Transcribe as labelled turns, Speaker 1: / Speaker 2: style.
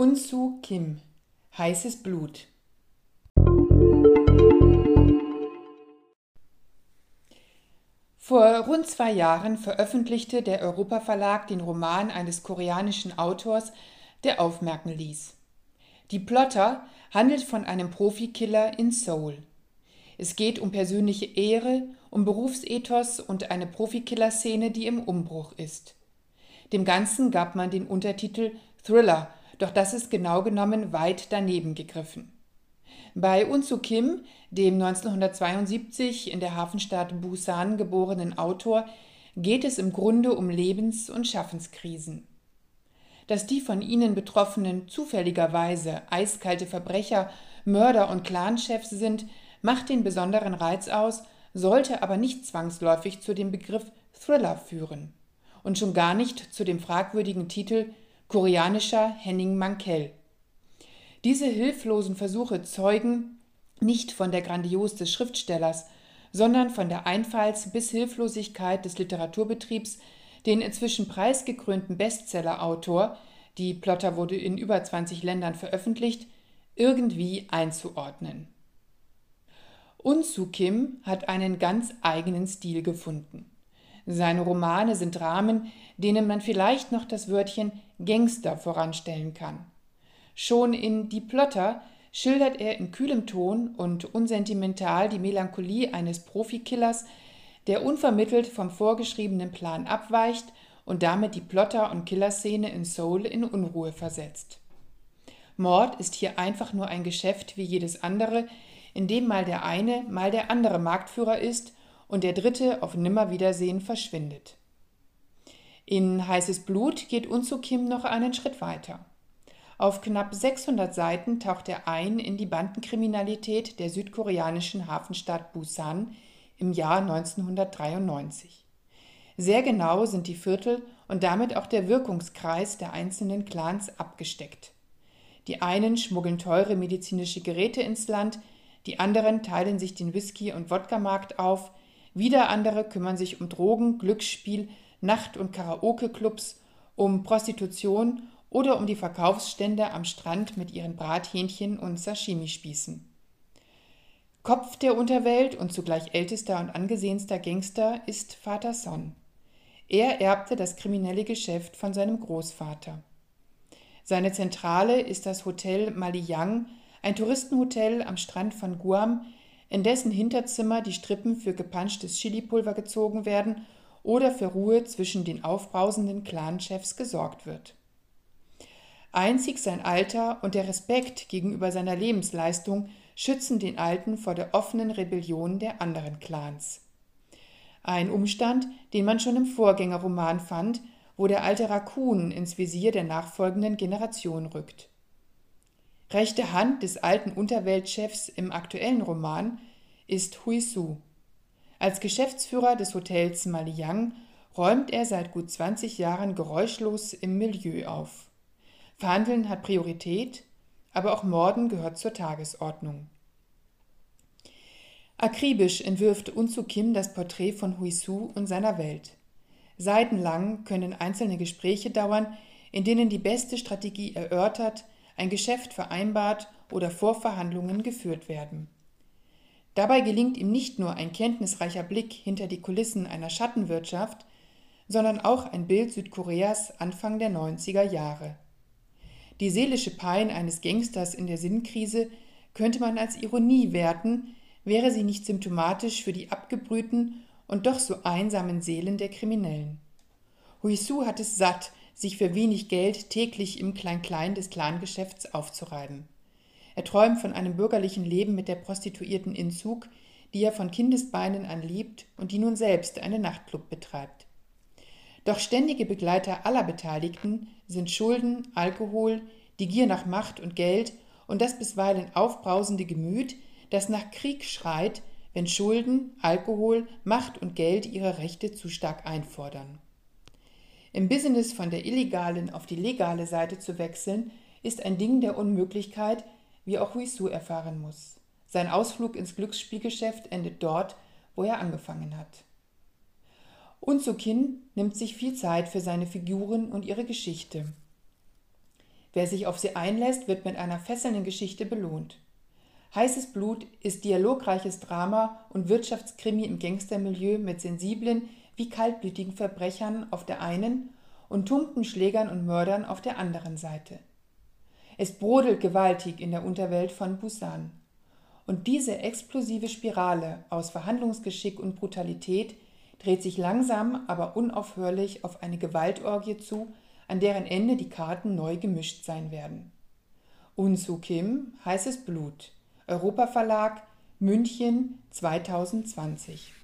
Speaker 1: Unsu Kim Heißes Blut Vor rund zwei Jahren veröffentlichte der Europa Verlag den Roman eines koreanischen Autors, der aufmerken ließ. Die Plotter handelt von einem Profikiller in Seoul. Es geht um persönliche Ehre, um Berufsethos und eine Profikiller-Szene, die im Umbruch ist. Dem Ganzen gab man den Untertitel Thriller, doch das ist genau genommen weit daneben gegriffen. Bei Unsu Kim, dem 1972 in der Hafenstadt Busan geborenen Autor, geht es im Grunde um Lebens- und Schaffenskrisen. Dass die von ihnen Betroffenen zufälligerweise eiskalte Verbrecher, Mörder und Clanchefs sind, macht den besonderen Reiz aus, sollte aber nicht zwangsläufig zu dem Begriff Thriller führen und schon gar nicht zu dem fragwürdigen Titel koreanischer Henning Mankell. Diese hilflosen Versuche zeugen nicht von der Grandios des Schriftstellers, sondern von der Einfalls- bis Hilflosigkeit des Literaturbetriebs, den inzwischen preisgekrönten Bestsellerautor, die Plotter wurde in über 20 Ländern veröffentlicht, irgendwie einzuordnen. Unsu Kim hat einen ganz eigenen Stil gefunden. Seine Romane sind Dramen, denen man vielleicht noch das Wörtchen Gangster voranstellen kann. Schon in Die Plotter schildert er in kühlem Ton und unsentimental die Melancholie eines Profikillers, der unvermittelt vom vorgeschriebenen Plan abweicht und damit die Plotter- und Killerszene in Seoul in Unruhe versetzt. Mord ist hier einfach nur ein Geschäft wie jedes andere, in dem mal der eine, mal der andere Marktführer ist und der dritte auf Nimmerwiedersehen verschwindet. In Heißes Blut geht Unsu Kim noch einen Schritt weiter. Auf knapp 600 Seiten taucht er ein in die Bandenkriminalität der südkoreanischen Hafenstadt Busan im Jahr 1993. Sehr genau sind die Viertel und damit auch der Wirkungskreis der einzelnen Clans abgesteckt. Die einen schmuggeln teure medizinische Geräte ins Land, die anderen teilen sich den Whisky- und Wodka-Markt auf, wieder andere kümmern sich um Drogen, Glücksspiel, Nacht- und Karaoke-Clubs, um Prostitution oder um die Verkaufsstände am Strand mit ihren Brathähnchen und Sashimi-Spießen. Kopf der Unterwelt und zugleich ältester und angesehenster Gangster ist Vater Son. Er erbte das kriminelle Geschäft von seinem Großvater. Seine Zentrale ist das Hotel Maliyang, ein Touristenhotel am Strand von Guam, in dessen Hinterzimmer die Strippen für gepanschtes Chilipulver gezogen werden oder für Ruhe zwischen den aufbrausenden Clanchefs gesorgt wird. Einzig sein Alter und der Respekt gegenüber seiner Lebensleistung schützen den Alten vor der offenen Rebellion der anderen Clans. Ein Umstand, den man schon im Vorgängerroman fand, wo der alte Raccoon ins Visier der nachfolgenden Generation rückt. Rechte Hand des alten Unterweltchefs im aktuellen Roman ist Hui Su. Als Geschäftsführer des Hotels Maliyang räumt er seit gut 20 Jahren geräuschlos im Milieu auf. Verhandeln hat Priorität, aber auch Morden gehört zur Tagesordnung. Akribisch entwirft Unzu Kim das Porträt von Hui Su und seiner Welt. Seitenlang können einzelne Gespräche dauern, in denen die beste Strategie erörtert, ein Geschäft vereinbart oder Vorverhandlungen geführt werden. Dabei gelingt ihm nicht nur ein kenntnisreicher Blick hinter die Kulissen einer Schattenwirtschaft, sondern auch ein Bild Südkoreas Anfang der 90er Jahre. Die seelische Pein eines Gangsters in der Sinnkrise könnte man als Ironie werten, wäre sie nicht symptomatisch für die abgebrühten und doch so einsamen Seelen der Kriminellen. Huisu hat es satt, sich für wenig Geld täglich im Klein-Klein des Clangeschäfts aufzureiben. Er träumt von einem bürgerlichen Leben mit der Prostituierten Inzug, die er von Kindesbeinen an liebt und die nun selbst einen Nachtclub betreibt. Doch ständige Begleiter aller Beteiligten sind Schulden, Alkohol, die Gier nach Macht und Geld und das bisweilen aufbrausende Gemüt, das nach Krieg schreit, wenn Schulden, Alkohol, Macht und Geld ihre Rechte zu stark einfordern. Im Business von der illegalen auf die legale Seite zu wechseln, ist ein Ding der Unmöglichkeit, wie auch Huisu erfahren muss. Sein Ausflug ins Glücksspielgeschäft endet dort, wo er angefangen hat. Unzukin nimmt sich viel Zeit für seine Figuren und ihre Geschichte. Wer sich auf sie einlässt, wird mit einer fesselnden Geschichte belohnt. Heißes Blut ist dialogreiches Drama und Wirtschaftskrimi im Gangstermilieu mit sensiblen wie kaltblütigen Verbrechern auf der einen und tumpen Schlägern und Mördern auf der anderen Seite. Es brodelt gewaltig in der Unterwelt von Busan. Und diese explosive Spirale aus Verhandlungsgeschick und Brutalität dreht sich langsam, aber unaufhörlich auf eine Gewaltorgie zu, an deren Ende die Karten neu gemischt sein werden. Unsu Kim, Heißes Blut, Europa Verlag, München 2020.